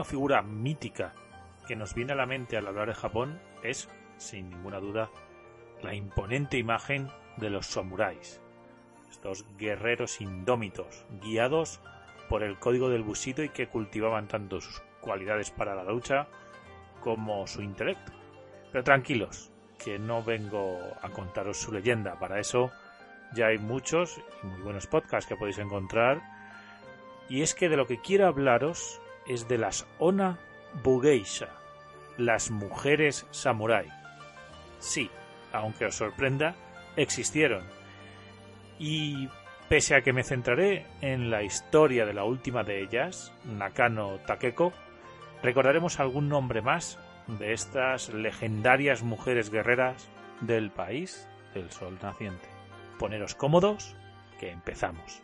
una figura mítica que nos viene a la mente al hablar de Japón, es, sin ninguna duda, la imponente imagen de los samuráis. Estos guerreros indómitos, guiados por el código del Bushido y que cultivaban tanto sus cualidades para la lucha como su intelecto. Pero tranquilos, que no vengo a contaros su leyenda. Para eso ya hay muchos y muy buenos podcasts que podéis encontrar. Y es que de lo que quiero hablaros es de las Ona Bugeisha, las mujeres samurai. Sí, aunque os sorprenda, existieron. Y pese a que me centraré en la historia de la última de ellas, Nakano Takeko, recordaremos algún nombre más de estas legendarias mujeres guerreras del país del sol naciente. Poneros cómodos, que empezamos.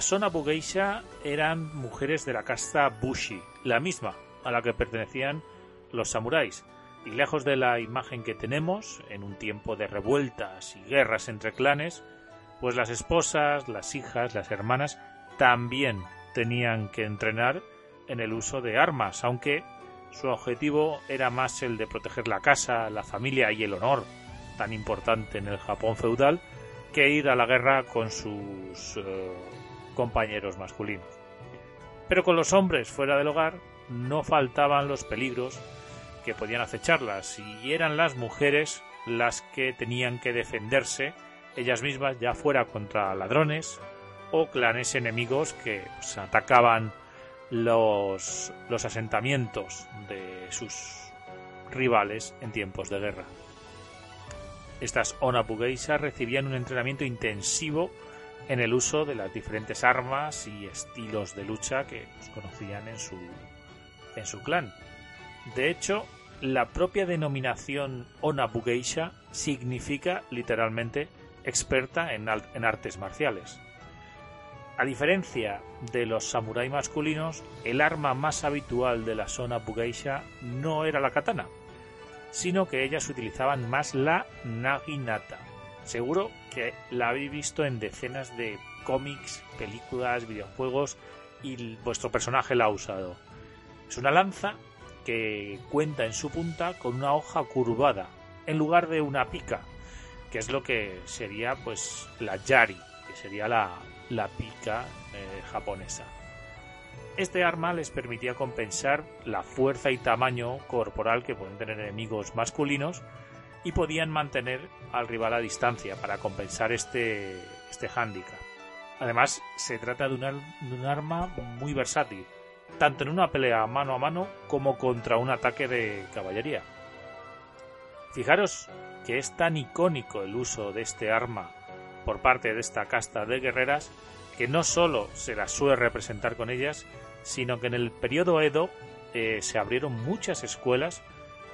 La Sona Bugeisha eran mujeres de la casta Bushi, la misma a la que pertenecían los samuráis, y lejos de la imagen que tenemos en un tiempo de revueltas y guerras entre clanes, pues las esposas, las hijas, las hermanas también tenían que entrenar en el uso de armas, aunque su objetivo era más el de proteger la casa, la familia y el honor, tan importante en el Japón feudal, que ir a la guerra con sus eh, compañeros masculinos. Pero con los hombres fuera del hogar no faltaban los peligros que podían acecharlas y eran las mujeres las que tenían que defenderse ellas mismas ya fuera contra ladrones o clanes enemigos que pues, atacaban los, los asentamientos de sus rivales en tiempos de guerra. Estas Onapugeisha recibían un entrenamiento intensivo en el uso de las diferentes armas y estilos de lucha que pues, conocían en su, en su clan. De hecho, la propia denominación Onabugeisha significa literalmente experta en, artes marciales. A diferencia de los samuráis masculinos, el arma más habitual de la zona Bugeisha no era la katana, sino que ellas utilizaban más la naginata, Seguro que la habéis visto en decenas de cómics, películas, videojuegos y vuestro personaje la ha usado. Es una lanza que cuenta en su punta con una hoja curvada en lugar de una pica, que es lo que sería pues la yari, que sería la, la pica eh, japonesa. Este arma les permitía compensar la fuerza y tamaño corporal que pueden tener enemigos masculinos y podían mantener al rival a distancia para compensar este, este hándicap. Además, se trata de un, arma muy versátil, tanto en una pelea mano a mano como contra un ataque de caballería. Fijaros que es tan icónico el uso de este arma por parte de esta casta de guerreras que no solo se las suele representar con ellas, sino que en el periodo Edo eh, se abrieron muchas escuelas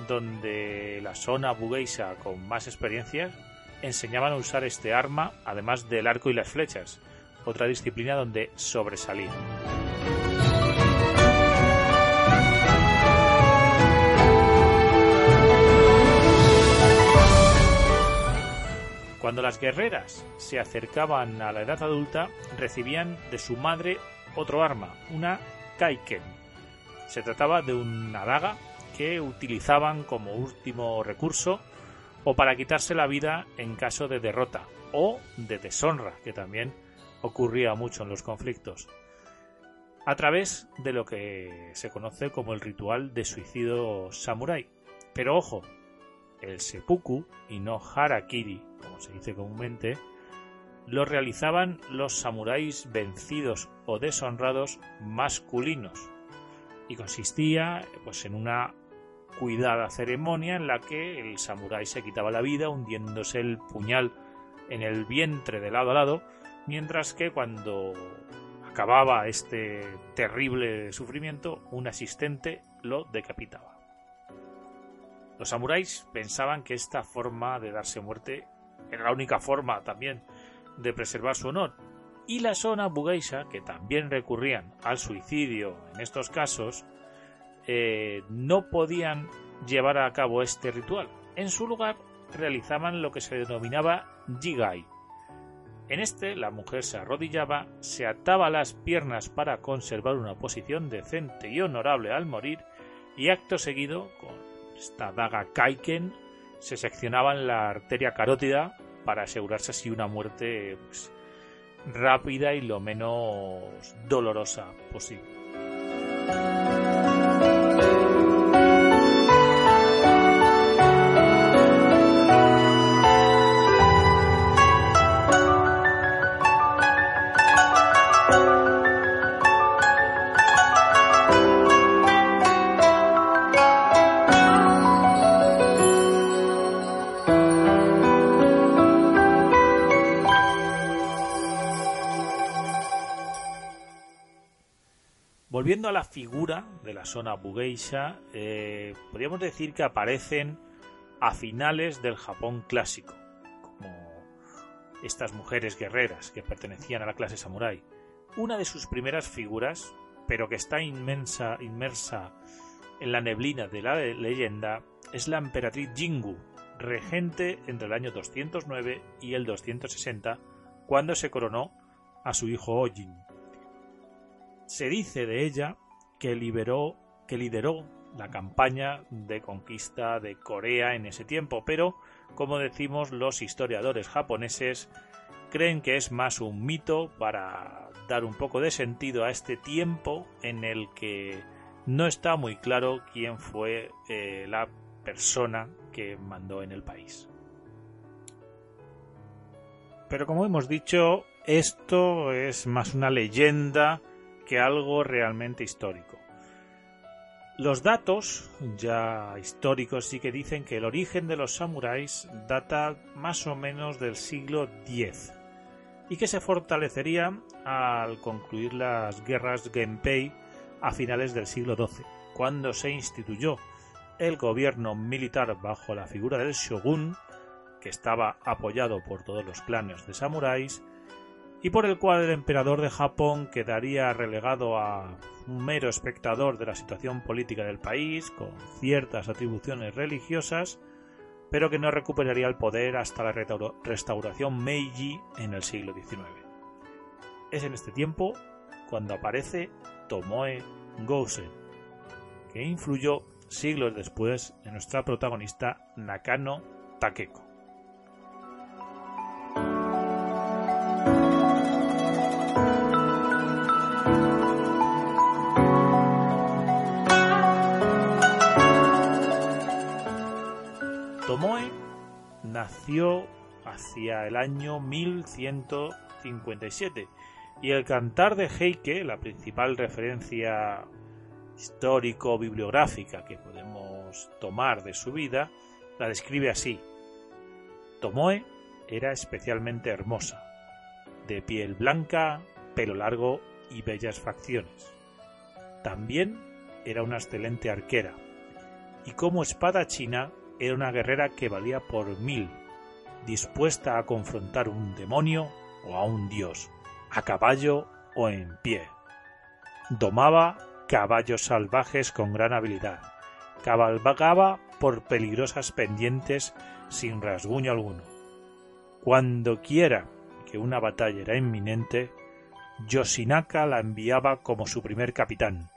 donde la zona bugeisha con más experiencia enseñaban a usar este arma, además del arco y las flechas, otra disciplina donde sobresalía. Cuando las guerreras se acercaban a la edad adulta, recibían de su madre otro arma, una kaiken. Se trataba de una daga que utilizaban como último recurso o para quitarse la vida en caso de derrota o de deshonra, que también ocurría mucho en los conflictos, a través de lo que se conoce como el ritual de suicidio samurái. Pero ojo, el seppuku y no harakiri, como se dice comúnmente, lo realizaban los samuráis vencidos o deshonrados masculinos y consistía pues en una cuidada ceremonia en la que el samurái se quitaba la vida hundiéndose el puñal en el vientre de lado a lado, mientras que cuando acababa este terrible sufrimiento, un asistente lo decapitaba. Los samuráis pensaban que esta forma de darse muerte era la única forma también de preservar su honor, y la zona bugeisha, que también recurrían al suicidio en estos casos, eh, no podían llevar a cabo este ritual. En su lugar realizaban lo que se denominaba jigai. En este, la mujer se arrodillaba, se ataba las piernas para conservar una posición decente y honorable al morir, y acto seguido, con esta daga kaiken, se seccionaban la arteria carótida para asegurarse así una muerte pues, rápida y lo menos dolorosa posible. La figura de la zona Bugeisha, eh, podríamos decir que aparecen a finales del Japón clásico, como estas mujeres guerreras que pertenecían a la clase samurái. Una de sus primeras figuras, pero que está inmensa, inmersa en la neblina de la leyenda, es la emperatriz Jingu, regente entre el año 209 y el 260, cuando se coronó a su hijo Ojin. Se dice de ella que liberó, que lideró la campaña de conquista de Corea en ese tiempo, pero como decimos los historiadores japoneses creen que es más un mito para dar un poco de sentido a este tiempo en el que no está muy claro quién fue eh, la persona que mandó en el país. Pero como hemos dicho, esto es más una leyenda que algo realmente histórico. Los datos ya históricos sí que dicen que el origen de los samuráis data más o menos del siglo X y que se fortalecería al concluir las guerras Genpei a finales del siglo XII, cuando se instituyó el gobierno militar bajo la figura del shogun, que estaba apoyado por todos los clanes de samuráis y por el cual el emperador de Japón quedaría relegado a un mero espectador de la situación política del país, con ciertas atribuciones religiosas, pero que no recuperaría el poder hasta la restauración Meiji en el siglo XIX. Es en este tiempo cuando aparece Tomoe Gosen, que influyó siglos después en nuestra protagonista Nakano Takeko. Tomoe nació hacia el año 1157 y el cantar de Heike, la principal referencia histórico-bibliográfica que podemos tomar de su vida, la describe así. Tomoe era especialmente hermosa, de piel blanca, pelo largo y bellas facciones. También era una excelente arquera, y como espada china era una guerrera que valía por mil, dispuesta a confrontar un demonio o a un dios, a caballo o en pie. Domaba caballos salvajes con gran habilidad, cabalgaba por peligrosas pendientes sin rasguño alguno. Cuando quiera que una batalla era inminente, Yoshinaka la enviaba como su primer capitán,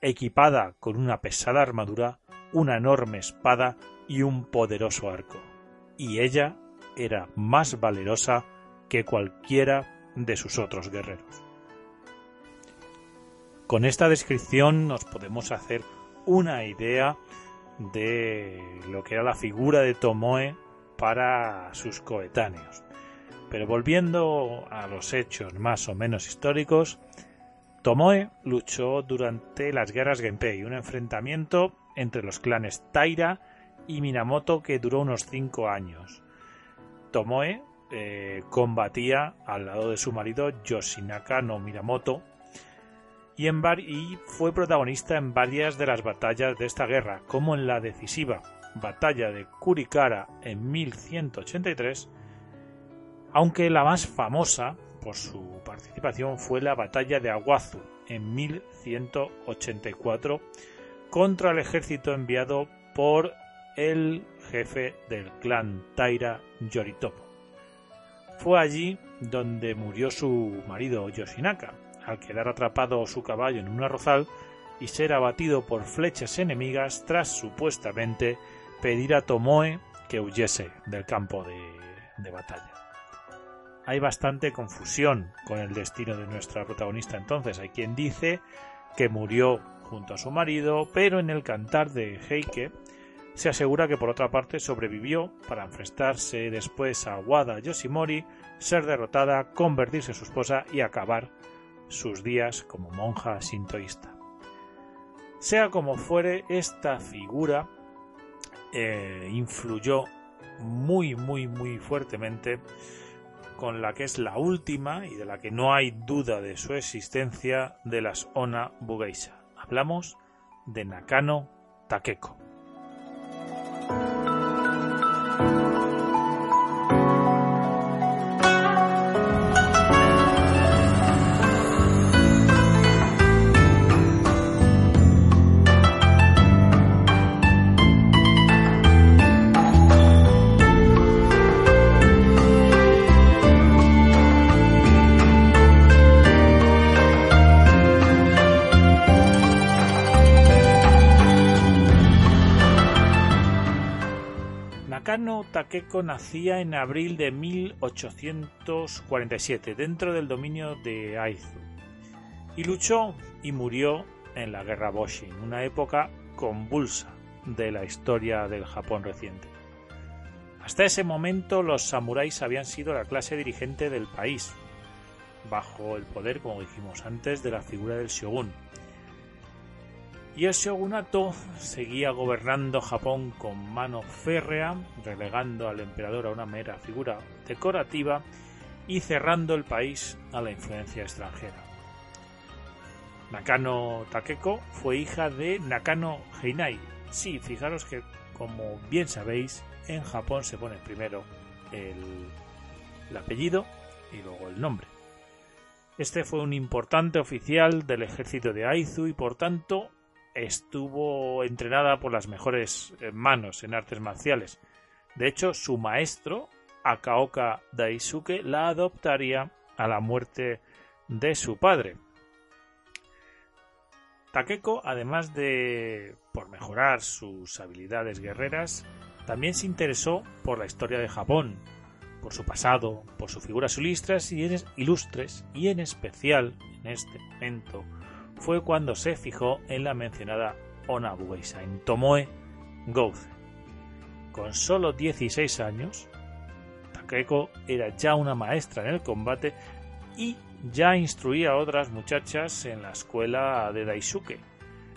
equipada con una pesada armadura, una enorme espada y un poderoso arco, y ella era más valerosa que cualquiera de sus otros guerreros. Con esta descripción nos podemos hacer una idea de lo que era la figura de Tomoe para sus coetáneos. Pero volviendo a los hechos más o menos históricos, Tomoe luchó durante las guerras Genpei, un enfrentamiento entre los clanes Taira y Minamoto que duró unos cinco años. Tomoe eh, combatía al lado de su marido Yoshinaka no Minamoto y, en y fue protagonista en varias de las batallas de esta guerra, como en la decisiva batalla de Kurikara en 1183, aunque la más famosa por su participación fue la batalla de Aguazu en 1184 contra el ejército enviado por el jefe del clan Taira Yoritomo. Fue allí donde murió su marido Yoshinaka, al quedar atrapado su caballo en un arrozal y ser abatido por flechas enemigas tras supuestamente pedir a Tomoe que huyese del campo de, batalla. Hay bastante confusión con el destino de nuestra protagonista entonces. Hay quien dice que murió junto a su marido, pero en el cantar de Heike se asegura que por otra parte sobrevivió para enfrentarse después a Wada Yoshimori, ser derrotada, convertirse en su esposa y acabar sus días como monja sintoísta. Sea como fuere, esta figura eh, influyó muy, muy, muy fuertemente con la que es la última y de la que no hay duda de su existencia de las Ona Bugeisha. Hablamos de Nakano Takeko. Takeko nacía en abril de 1847 dentro del dominio de Aizu y luchó y murió en la guerra Boshin, una época convulsa de la historia del Japón reciente. Hasta ese momento los samuráis habían sido la clase dirigente del país, bajo el poder, como dijimos antes, de la figura del shogun, y el shogunato seguía gobernando Japón con mano férrea, relegando al emperador a una mera figura decorativa y cerrando el país a la influencia extranjera. Nakano Takeko fue hija de Nakano Heinai. Sí, fijaros que, como bien sabéis, en Japón se pone primero el, el apellido y luego el nombre. Este fue un importante oficial del ejército de Aizu y por tanto estuvo entrenada por las mejores eh, manos en artes marciales. De hecho, su maestro, Akaoka Daisuke, la adoptaría a la muerte de su padre. Takeko, además de por mejorar sus habilidades guerreras, también se interesó por la historia de Japón, por su pasado, por sus figuras ilustres y en, ilustres y en especial en este momento fue cuando se fijó en la mencionada Ona en Tomoe Gouze. Con solo 16 años, Takeko era ya una maestra en el combate y ya instruía a otras muchachas en la escuela de Daisuke,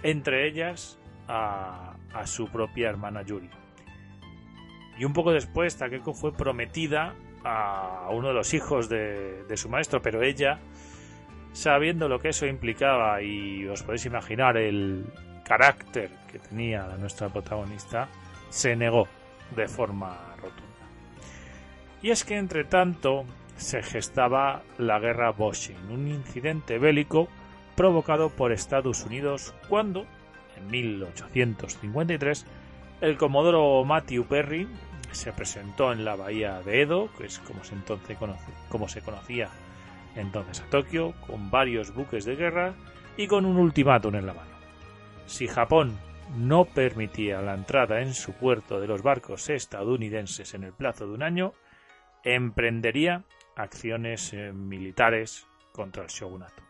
entre ellas a, su propia hermana Yuri. Y un poco después, Takeko fue prometida a uno de los hijos de su maestro, pero ella sabiendo lo que eso implicaba y os podéis imaginar el carácter que tenía nuestra protagonista, se negó de forma rotunda. Y es que entre tanto se gestaba la guerra Boshin, un incidente bélico provocado por Estados Unidos cuando, en 1853, el comodoro Matthew Perry se presentó en la bahía de Edo, que es como se, entonces como se conocía entonces a Tokio con varios buques de guerra y con un ultimátum en la mano. Si Japón no permitía la entrada en su puerto de los barcos estadounidenses en el plazo de un año, emprendería acciones eh, militares contra el shogunato.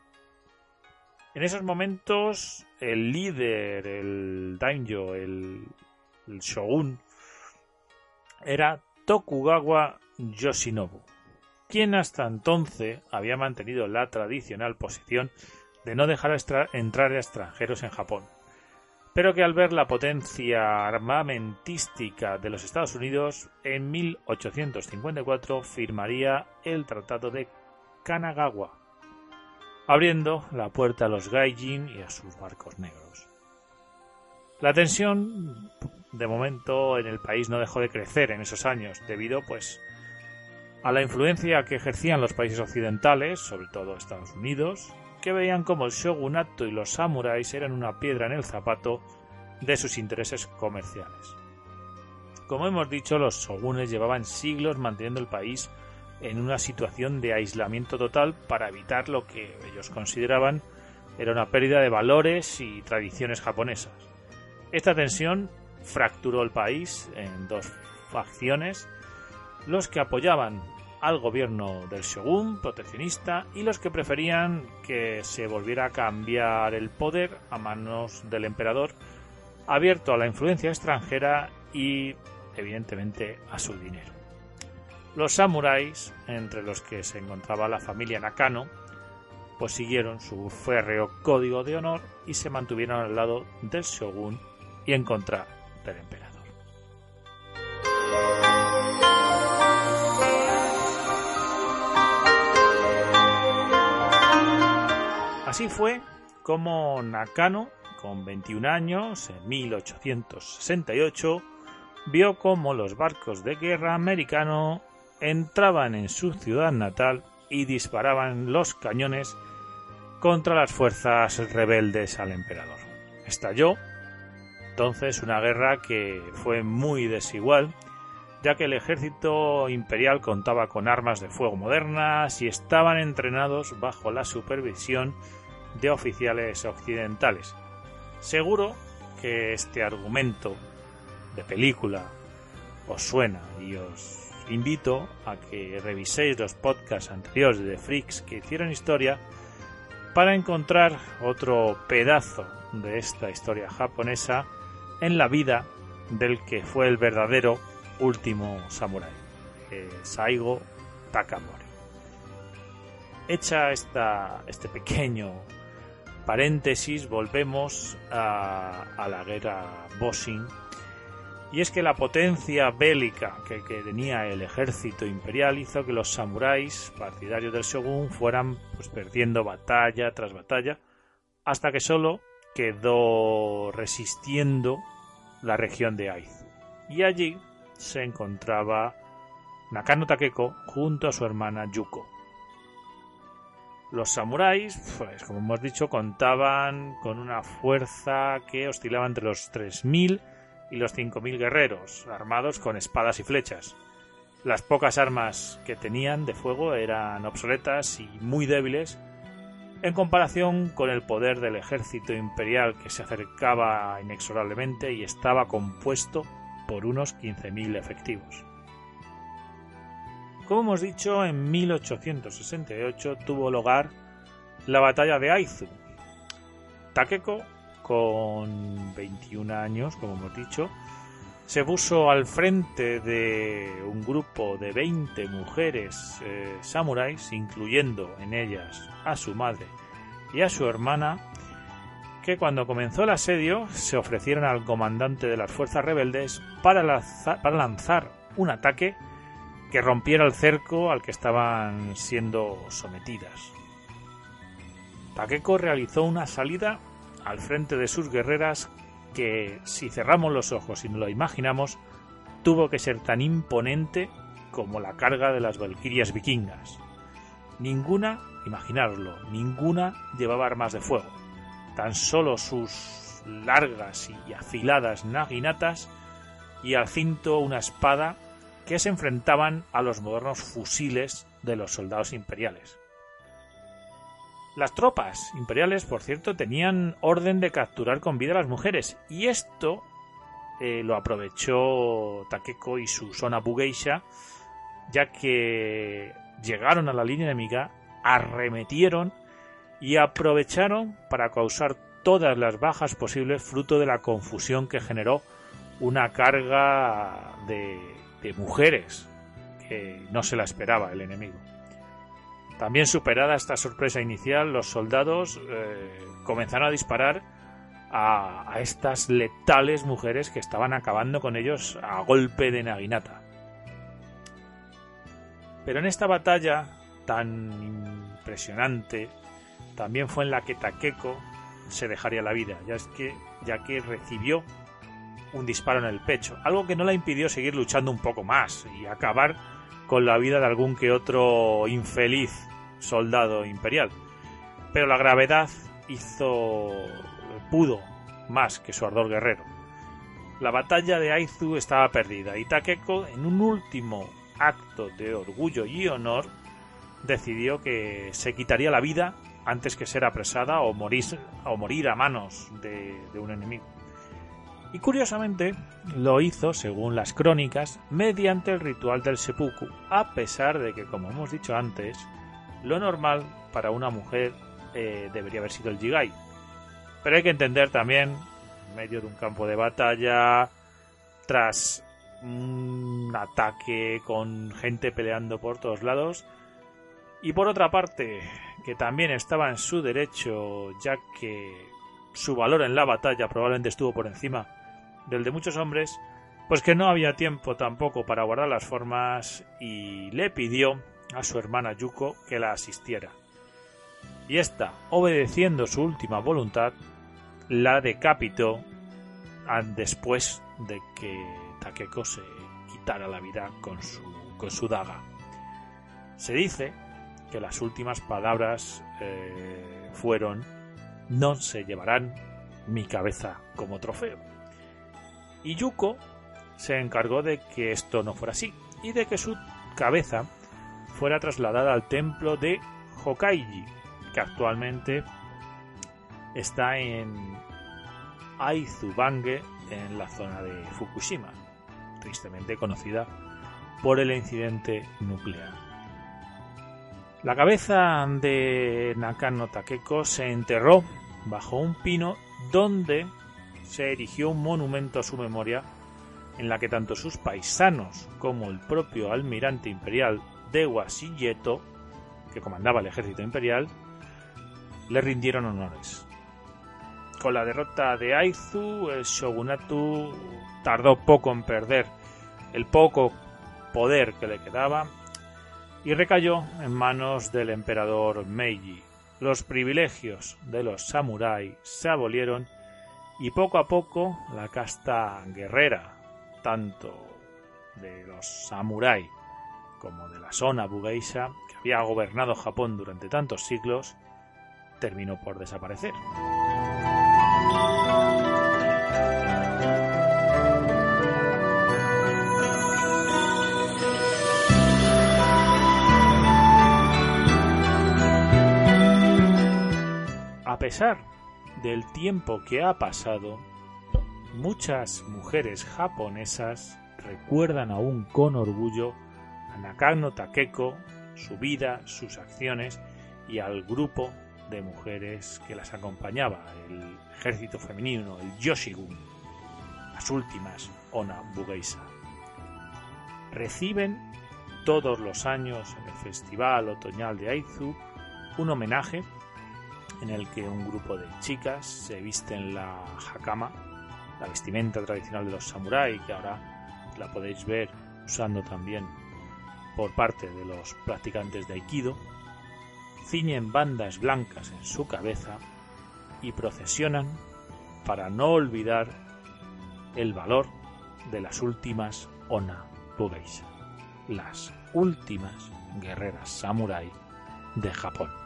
En esos momentos, el líder, el daimyo, el, el shogun, era Tokugawa Yoshinobu, quien hasta entonces había mantenido la tradicional posición de no dejar entrar a extranjeros en Japón. pero que al ver la potencia armamentística de los Estados Unidos, en 1854 firmaría el Tratado de Kanagawa, abriendo la puerta a los Gaijin y a sus barcos negros. La tensión, de momento, en el país no dejó de crecer en esos años, debido, pues, a la influencia que ejercían los países occidentales, sobre todo Estados Unidos, que veían como el shogunato y los samuráis eran una piedra en el zapato de sus intereses comerciales. Como hemos dicho, los shogunes llevaban siglos manteniendo el país en una situación de aislamiento total para evitar lo que ellos consideraban era una pérdida de valores y tradiciones japonesas. Esta tensión fracturó el país en dos facciones, los que apoyaban al gobierno del shogun proteccionista y los que preferían que se volviera a cambiar el poder a manos del emperador, abierto a la influencia extranjera y evidentemente a su dinero. Los samuráis, entre los que se encontraba la familia Nakano, pues siguieron su férreo código de honor y se mantuvieron al lado del shogun y en contra del emperador. Así fue como Nakano, con 21 años, en 1868, vio cómo los barcos de guerra americanos entraban en su ciudad natal y disparaban los cañones contra las fuerzas rebeldes al emperador. Estalló entonces una guerra que fue muy desigual, ya que el ejército imperial contaba con armas de fuego modernas y estaban entrenados bajo la supervisión de oficiales occidentales. Seguro que este argumento de película os suena y os invito a que reviséis los podcasts anteriores de Freaks que hicieron historia para encontrar otro pedazo de esta historia japonesa en la vida del que fue el verdadero último samurái, Saigo Takamori. Hecha esta, este pequeño paréntesis, volvemos a, la guerra Boshin. Y es que la potencia bélica que, tenía el ejército imperial hizo que los samuráis partidarios del shogun fueran pues, perdiendo batalla tras batalla, hasta que solo quedó resistiendo la región de Aizu. Y allí se encontraba Nakano Takeko junto a su hermana Yuko. Los samuráis, pues como hemos dicho, contaban con una fuerza que oscilaba entre los 3.000 y los 5.000 guerreros, armados con espadas y flechas. Las pocas armas que tenían de fuego eran obsoletas y muy débiles en comparación con el poder del ejército imperial que se acercaba inexorablemente y estaba compuesto por unos 15.000 efectivos. Como hemos dicho, en 1868 tuvo lugar la batalla de Aizu. Takeko, con 21 años, como hemos dicho, se puso al frente de un grupo de 20 mujeres eh, samuráis, incluyendo en ellas a su madre y a su hermana, que cuando comenzó el asedio se ofrecieron al comandante de las fuerzas rebeldes para lanzar un ataque que rompiera el cerco al que estaban siendo sometidas. Takeko realizó una salida al frente de sus guerreras que, si cerramos los ojos y nos lo imaginamos, tuvo que ser tan imponente como la carga de las valquirias vikingas. Ninguna, imaginarlo, ninguna llevaba armas de fuego. Tan solo sus largas y afiladas naginatas y al cinto una espada que se enfrentaban a los modernos fusiles de los soldados imperiales. Las tropas imperiales, por cierto, tenían orden de capturar con vida a las mujeres, y esto eh, lo aprovechó Takeko y su zona Bugeisha, ya que llegaron a la línea enemiga, arremetieron y aprovecharon para causar todas las bajas posibles fruto de la confusión que generó una carga de de mujeres, que no se la esperaba el enemigo. También superada esta sorpresa inicial, los soldados eh, comenzaron a disparar a, estas letales mujeres que estaban acabando con ellos a golpe de naginata. Pero en esta batalla tan impresionante también fue en la que Takeko se dejaría la vida, ya, es que, ya que recibió un disparo en el pecho, algo que no la impidió seguir luchando un poco más y acabar con la vida de algún que otro infeliz soldado imperial. Pero la gravedad hizo pudo más que su ardor guerrero. La batalla de Aizu estaba perdida y Takeko, en un último acto de orgullo y honor, decidió que se quitaría la vida antes que ser apresada o morir, o morir a manos de, de un enemigo. Y curiosamente lo hizo, según las crónicas, mediante el ritual del seppuku, a pesar de que, como hemos dicho antes, lo normal para una mujer eh, debería haber sido el Jigai. Pero hay que entender también, en medio de un campo de batalla, tras un ataque con gente peleando por todos lados, y por otra parte, que también estaba en su derecho, ya que su valor en la batalla probablemente estuvo por encima del de muchos hombres, pues que no había tiempo tampoco para guardar las formas y le pidió a su hermana Yuko que la asistiera. Y ésta, obedeciendo su última voluntad, la decapitó después de que Takeko se quitara la vida con su, con su daga. Se dice que las últimas palabras eh, fueron no se llevarán mi cabeza como trofeo. Y Yuko se encargó de que esto no fuera así y de que su cabeza fuera trasladada al templo de Hokaiji, que actualmente está en Aizubange, en la zona de Fukushima, tristemente conocida por el incidente nuclear. La cabeza de Nakano Takeko se enterró bajo un pino donde se erigió un monumento a su memoria en la que tanto sus paisanos como el propio almirante imperial Dewa Shigeto, que comandaba el ejército imperial, le rindieron honores. Con la derrota de Aizu, el shogunato tardó poco en perder el poco poder que le quedaba y recayó en manos del emperador Meiji. Los privilegios de los samuráis se abolieron y poco a poco la casta guerrera, tanto de los samuráis como de la zona Bugeisha, que había gobernado Japón durante tantos siglos, terminó por desaparecer. A pesar del tiempo que ha pasado, muchas mujeres japonesas recuerdan aún con orgullo a Nakano Takeko, su vida, sus acciones y al grupo de mujeres que las acompañaba, el ejército femenino, el Yoshigun, las últimas Ona Bugeisa. Reciben todos los años en el Festival Otoñal de Aizu un homenaje en el que un grupo de chicas se visten la hakama, la vestimenta tradicional de los samuráis, que ahora la podéis ver usando también por parte de los practicantes de Aikido, ciñen bandas blancas en su cabeza y procesionan para no olvidar el valor de las últimas Ona Bugeisha, las últimas guerreras samurái de Japón.